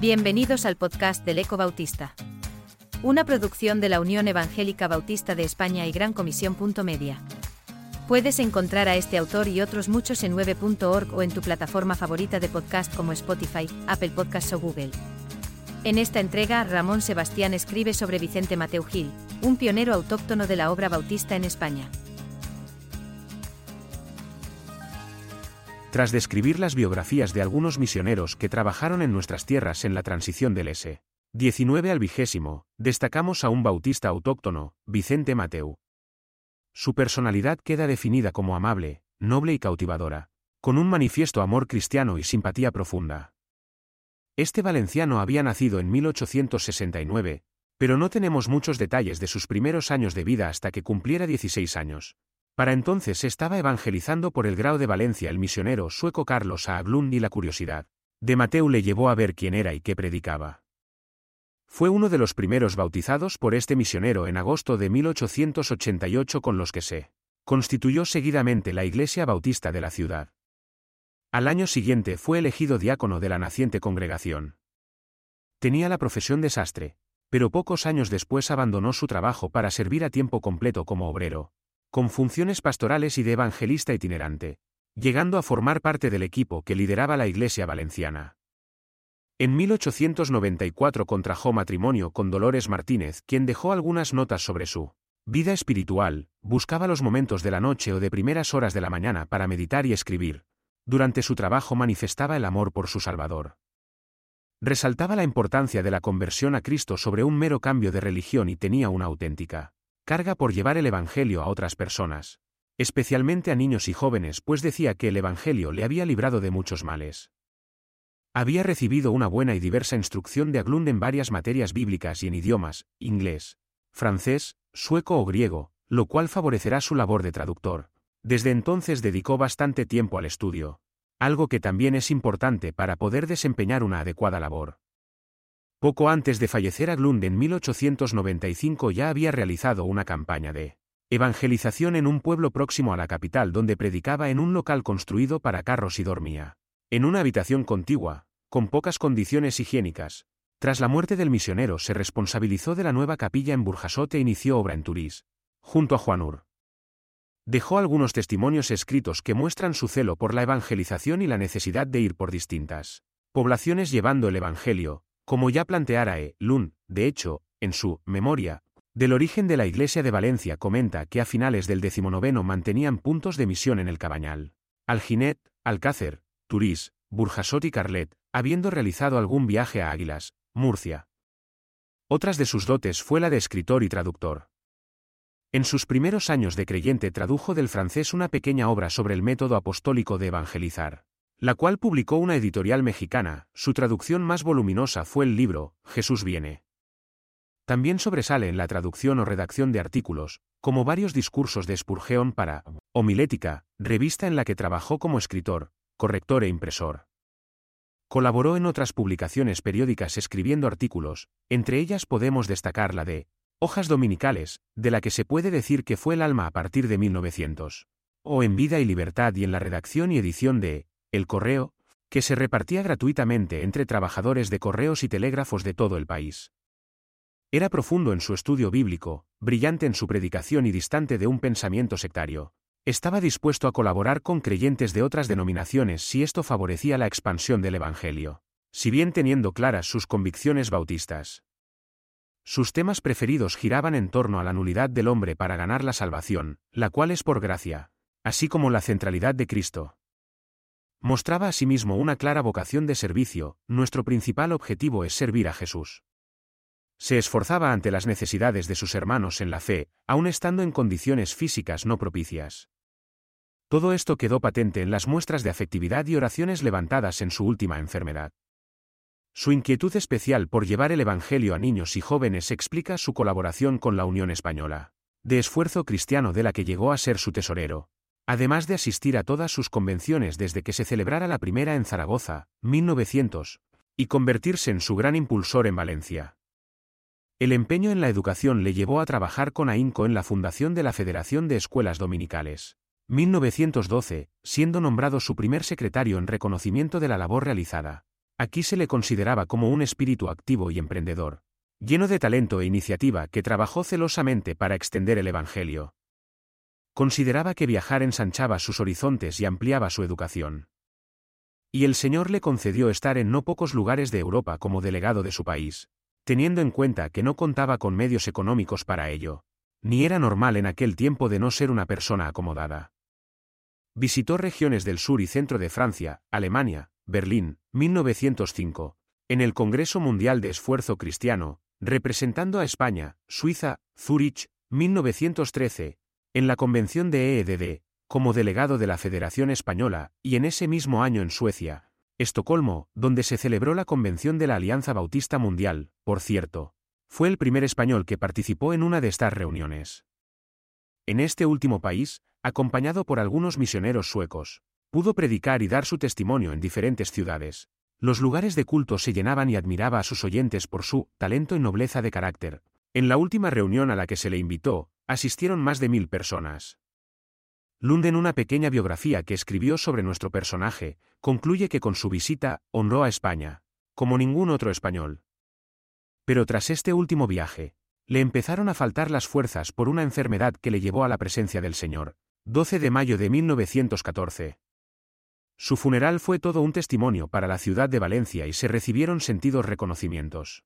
Bienvenidos al podcast del Eco Bautista. Una producción de la Unión Evangélica Bautista de España y Gran Comisión. Media. Puedes encontrar a este autor y otros muchos en 9.org o en tu plataforma favorita de podcast como Spotify, Apple Podcasts o Google. En esta entrega, Ramón Sebastián escribe sobre Vicente Mateu Gil, un pionero autóctono de la obra bautista en España. Tras describir las biografías de algunos misioneros que trabajaron en nuestras tierras en la transición del S. 19 al vigésimo, destacamos a un bautista autóctono, Vicente Mateu. Su personalidad queda definida como amable, noble y cautivadora, con un manifiesto amor cristiano y simpatía profunda. Este valenciano había nacido en 1869, pero no tenemos muchos detalles de sus primeros años de vida hasta que cumpliera 16 años. Para entonces estaba evangelizando por el grado de Valencia el misionero sueco Carlos a Aglund y la curiosidad de Mateu le llevó a ver quién era y qué predicaba. Fue uno de los primeros bautizados por este misionero en agosto de 1888 con los que se constituyó seguidamente la Iglesia Bautista de la ciudad. Al año siguiente fue elegido diácono de la naciente congregación. Tenía la profesión de sastre, pero pocos años después abandonó su trabajo para servir a tiempo completo como obrero, con funciones pastorales y de evangelista itinerante, llegando a formar parte del equipo que lideraba la Iglesia valenciana. En 1894 contrajo matrimonio con Dolores Martínez, quien dejó algunas notas sobre su vida espiritual, buscaba los momentos de la noche o de primeras horas de la mañana para meditar y escribir. Durante su trabajo manifestaba el amor por su Salvador. Resaltaba la importancia de la conversión a Cristo sobre un mero cambio de religión y tenía una auténtica carga por llevar el Evangelio a otras personas, especialmente a niños y jóvenes, pues decía que el Evangelio le había librado de muchos males. Había recibido una buena y diversa instrucción de Aglund en varias materias bíblicas y en idiomas, inglés, francés, sueco o griego, lo cual favorecerá su labor de traductor. Desde entonces dedicó bastante tiempo al estudio, algo que también es importante para poder desempeñar una adecuada labor. Poco antes de fallecer Aglund en 1895 ya había realizado una campaña de evangelización en un pueblo próximo a la capital donde predicaba en un local construido para carros y dormía en una habitación contigua, con pocas condiciones higiénicas. Tras la muerte del misionero se responsabilizó de la nueva capilla en Burjasot e inició obra en Turís, junto a Juanur. Dejó algunos testimonios escritos que muestran su celo por la evangelización y la necesidad de ir por distintas poblaciones llevando el Evangelio, como ya planteara E. Lund, de hecho, en su Memoria, del origen de la Iglesia de Valencia comenta que a finales del XIX mantenían puntos de misión en el Cabañal, Alginet, Alcácer, Turís, Burjasot y Carlet, habiendo realizado algún viaje a Águilas, Murcia. Otras de sus dotes fue la de escritor y traductor. En sus primeros años de creyente tradujo del francés una pequeña obra sobre el método apostólico de evangelizar la cual publicó una editorial mexicana, su traducción más voluminosa fue el libro, Jesús viene. También sobresale en la traducción o redacción de artículos, como varios discursos de Spurgeon para Homilética, revista en la que trabajó como escritor, corrector e impresor. Colaboró en otras publicaciones periódicas escribiendo artículos, entre ellas podemos destacar la de Hojas Dominicales, de la que se puede decir que fue el alma a partir de 1900. O en Vida y Libertad y en la redacción y edición de el correo, que se repartía gratuitamente entre trabajadores de correos y telégrafos de todo el país. Era profundo en su estudio bíblico, brillante en su predicación y distante de un pensamiento sectario. Estaba dispuesto a colaborar con creyentes de otras denominaciones si esto favorecía la expansión del Evangelio, si bien teniendo claras sus convicciones bautistas. Sus temas preferidos giraban en torno a la nulidad del hombre para ganar la salvación, la cual es por gracia, así como la centralidad de Cristo, Mostraba asimismo una clara vocación de servicio, nuestro principal objetivo es servir a Jesús. Se esforzaba ante las necesidades de sus hermanos en la fe, aun estando en condiciones físicas no propicias. Todo esto quedó patente en las muestras de afectividad y oraciones levantadas en su última enfermedad. Su inquietud especial por llevar el Evangelio a niños y jóvenes explica su colaboración con la Unión Española, de esfuerzo cristiano de la que llegó a ser su tesorero, además de asistir a todas sus convenciones desde que se celebrara la primera en Zaragoza, 1900, y convertirse en su gran impulsor en Valencia. El empeño en la educación le llevó a trabajar con ahínco en la fundación de la Federación de Escuelas Dominicales. 1912, siendo nombrado su primer secretario en reconocimiento de la labor realizada. Aquí se le consideraba como un espíritu activo y emprendedor, lleno de talento e iniciativa que trabajó celosamente para extender el Evangelio. Consideraba que viajar ensanchaba sus horizontes y ampliaba su educación. Y el Señor le concedió estar en no pocos lugares de Europa como delegado de su país, teniendo en cuenta que no contaba con medios económicos para ello, ni era normal en aquel tiempo de no ser una persona acomodada. Visitó regiones del sur y centro de Francia, Alemania, Berlín, 1905, en el Congreso Mundial de Esfuerzo Cristiano, representando a España, Suiza, Zúrich, 1913, en la Convención de EEDD, como delegado de la Federación Española, y en ese mismo año en Suecia, Estocolmo, donde se celebró la Convención de la Alianza Bautista Mundial, por cierto, fue el primer español que participó en una de estas reuniones. En este último país, acompañado por algunos misioneros suecos, pudo predicar y dar su testimonio en diferentes ciudades. Los lugares de culto se llenaban y admiraba a sus oyentes por su talento y nobleza de carácter. En la última reunión a la que se le invitó, asistieron más de mil personas. Lund en una pequeña biografía que escribió sobre nuestro personaje, concluye que con su visita honró a España, como ningún otro español. Pero tras este último viaje, le empezaron a faltar las fuerzas por una enfermedad que le llevó a la presencia del Señor. 12 de mayo de 1914. Su funeral fue todo un testimonio para la ciudad de Valencia y se recibieron sentidos reconocimientos.